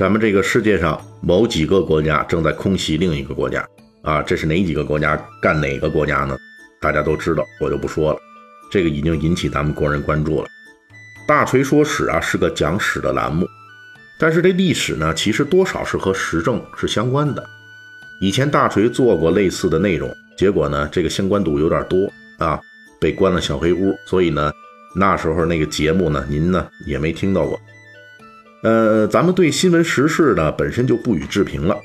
咱们这个世界上某几个国家正在空袭另一个国家啊，这是哪几个国家干哪个国家呢？大家都知道，我就不说了。这个已经引起咱们国人关注了。大锤说史啊，是个讲史的栏目，但是这历史呢，其实多少是和时政是相关的。以前大锤做过类似的内容，结果呢，这个相关度有点多啊，被关了小黑屋，所以呢，那时候那个节目呢，您呢也没听到过。呃，咱们对新闻时事呢本身就不予置评了，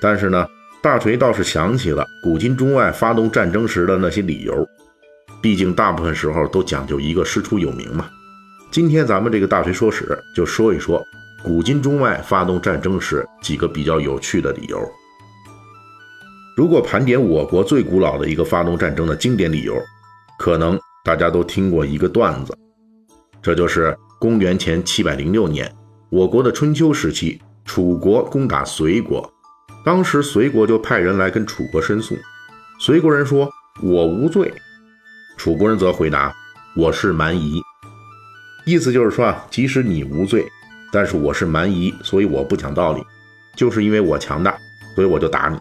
但是呢，大锤倒是想起了古今中外发动战争时的那些理由，毕竟大部分时候都讲究一个师出有名嘛。今天咱们这个大锤说史就说一说古今中外发动战争时几个比较有趣的理由。如果盘点我国最古老的一个发动战争的经典理由，可能大家都听过一个段子，这就是公元前七百零六年。我国的春秋时期，楚国攻打隋国，当时隋国就派人来跟楚国申诉。隋国人说：“我无罪。”楚国人则回答：“我是蛮夷。”意思就是说啊，即使你无罪，但是我是蛮夷，所以我不讲道理，就是因为我强大，所以我就打你。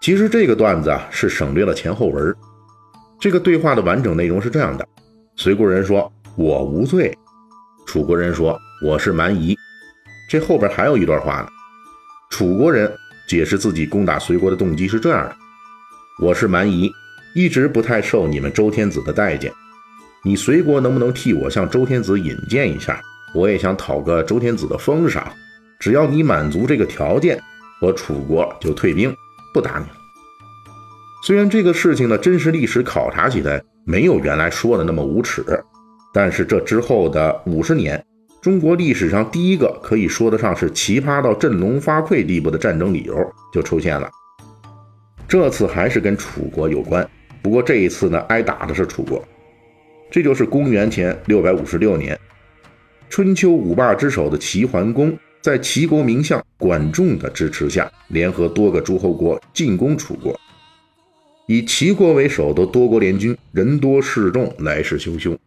其实这个段子啊是省略了前后文，这个对话的完整内容是这样的：隋国人说：“我无罪。”楚国人说。我是蛮夷，这后边还有一段话呢。楚国人解释自己攻打隋国的动机是这样的：我是蛮夷，一直不太受你们周天子的待见。你隋国能不能替我向周天子引荐一下？我也想讨个周天子的封赏。只要你满足这个条件，我楚国就退兵，不打你了。虽然这个事情的真实历史考察起来没有原来说的那么无耻，但是这之后的五十年。中国历史上第一个可以说得上是奇葩到振聋发聩地步的战争理由就出现了。这次还是跟楚国有关，不过这一次呢，挨打的是楚国。这就是公元前六百五十六年，春秋五霸之首的齐桓公，在齐国名相管仲的支持下，联合多个诸侯国进攻楚国。以齐国为首的多国联军，人多势众，来势汹汹。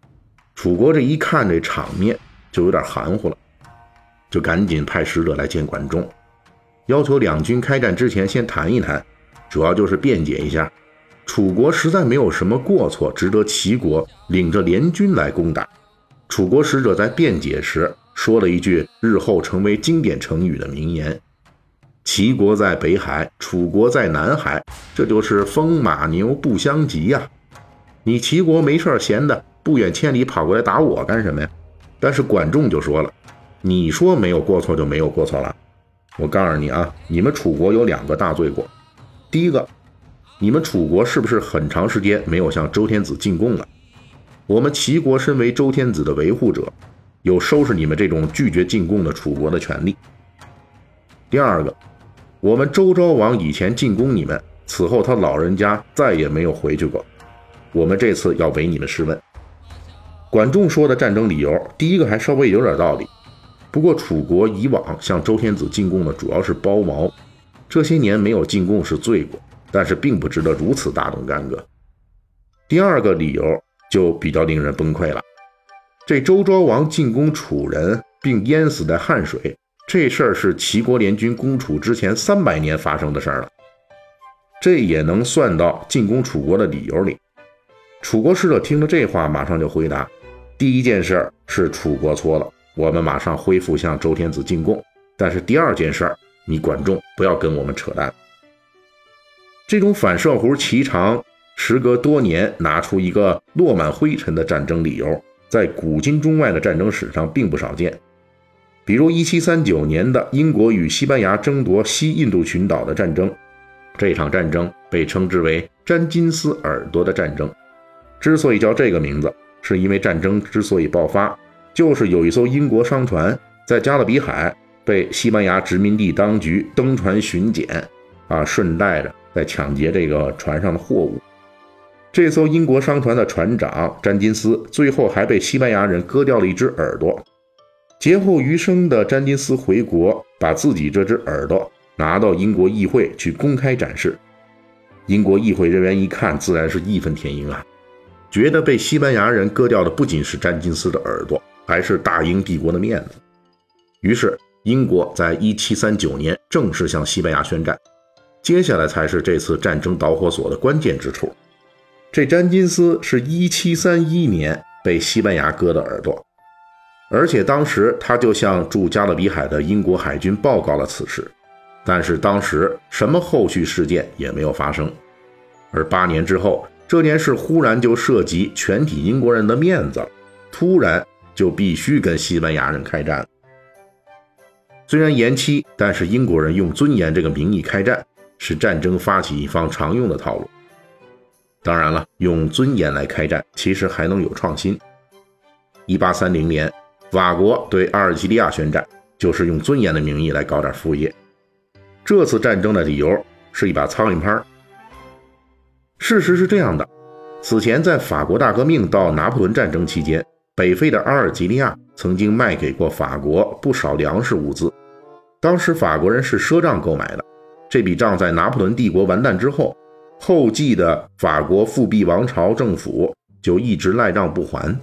楚国这一看这场面。就有点含糊了，就赶紧派使者来见管仲，要求两军开战之前先谈一谈，主要就是辩解一下，楚国实在没有什么过错，值得齐国领着联军来攻打。楚国使者在辩解时说了一句日后成为经典成语的名言：“齐国在北海，楚国在南海，这就是风马牛不相及呀！你齐国没事闲的，不远千里跑过来打我干什么呀？”但是管仲就说了：“你说没有过错就没有过错了。我告诉你啊，你们楚国有两个大罪过。第一个，你们楚国是不是很长时间没有向周天子进贡了？我们齐国身为周天子的维护者，有收拾你们这种拒绝进贡的楚国的权利。第二个，我们周昭王以前进攻你们，此后他老人家再也没有回去过。我们这次要为你们试问。”管仲说的战争理由，第一个还稍微有点道理。不过楚国以往向周天子进贡的主要是包茅，这些年没有进贡是罪过，但是并不值得如此大动干戈。第二个理由就比较令人崩溃了。这周昭王进攻楚人并淹死在汉水，这事儿是齐国联军攻楚之前三百年发生的事儿了，这也能算到进攻楚国的理由里。楚国使者听了这话，马上就回答。第一件事儿是楚国错了，我们马上恢复向周天子进贡。但是第二件事儿，你管仲不要跟我们扯淡。这种反射弧奇长，时隔多年拿出一个落满灰尘的战争理由，在古今中外的战争史上并不少见。比如1739年的英国与西班牙争夺西印度群岛的战争，这场战争被称之为“詹金斯耳朵的战争”。之所以叫这个名字。是因为战争之所以爆发，就是有一艘英国商船在加勒比海被西班牙殖民地当局登船巡检，啊，顺带着在抢劫这个船上的货物。这艘英国商船的船长詹金斯最后还被西班牙人割掉了一只耳朵。劫后余生的詹金斯回国，把自己这只耳朵拿到英国议会去公开展示。英国议会人员一看，自然是义愤填膺啊，觉得被西班牙人割掉的不仅是詹金斯的耳朵，还是大英帝国的面子。于是，英国在1739年正式向西班牙宣战。接下来才是这次战争导火索的关键之处。这詹金斯是一七三一年被西班牙割的耳朵，而且当时他就向驻加勒比海的英国海军报告了此事，但是当时什么后续事件也没有发生。而八年之后，这件事忽然就涉及全体英国人的面子，突然就必须跟西班牙人开战。虽然延期，但是英国人用尊严这个名义开战，是战争发起一方常用的套路。当然了，用尊严来开战，其实还能有创新。一八三零年，法国对阿尔及利亚宣战，就是用尊严的名义来搞点副业。这次战争的理由是一把苍蝇拍。事实是这样的：此前在法国大革命到拿破仑战争期间，北非的阿尔及利亚曾经卖给过法国不少粮食物资，当时法国人是赊账购买的。这笔账在拿破仑帝国完蛋之后。后继的法国复辟王朝政府就一直赖账不还，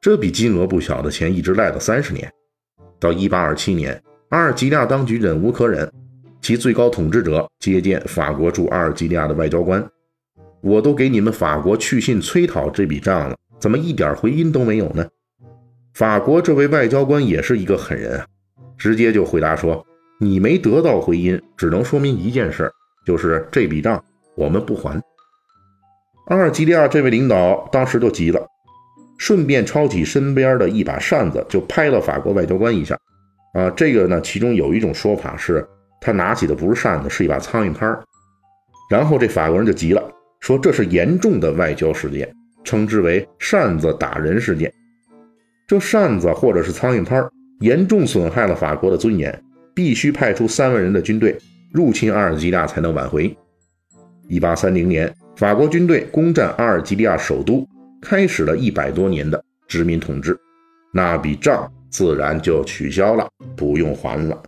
这笔金额不小的钱一直赖了三十年。到一八二七年，阿尔及利亚当局忍无可忍，其最高统治者接见法国驻阿尔及利亚的外交官：“我都给你们法国去信催讨这笔账了，怎么一点回音都没有呢？”法国这位外交官也是一个狠人啊，直接就回答说：“你没得到回音，只能说明一件事，就是这笔账。”我们不还。阿尔及利亚这位领导当时就急了，顺便抄起身边的一把扇子就拍了法国外交官一下。啊，这个呢，其中有一种说法是他拿起的不是扇子，是一把苍蝇拍。然后这法国人就急了，说这是严重的外交事件，称之为扇子打人事件。这扇子或者是苍蝇拍严重损害了法国的尊严，必须派出三万人的军队入侵阿尔及利亚才能挽回。一八三零年，法国军队攻占阿尔及利亚首都，开始了一百多年的殖民统治，那笔账自然就取消了，不用还了。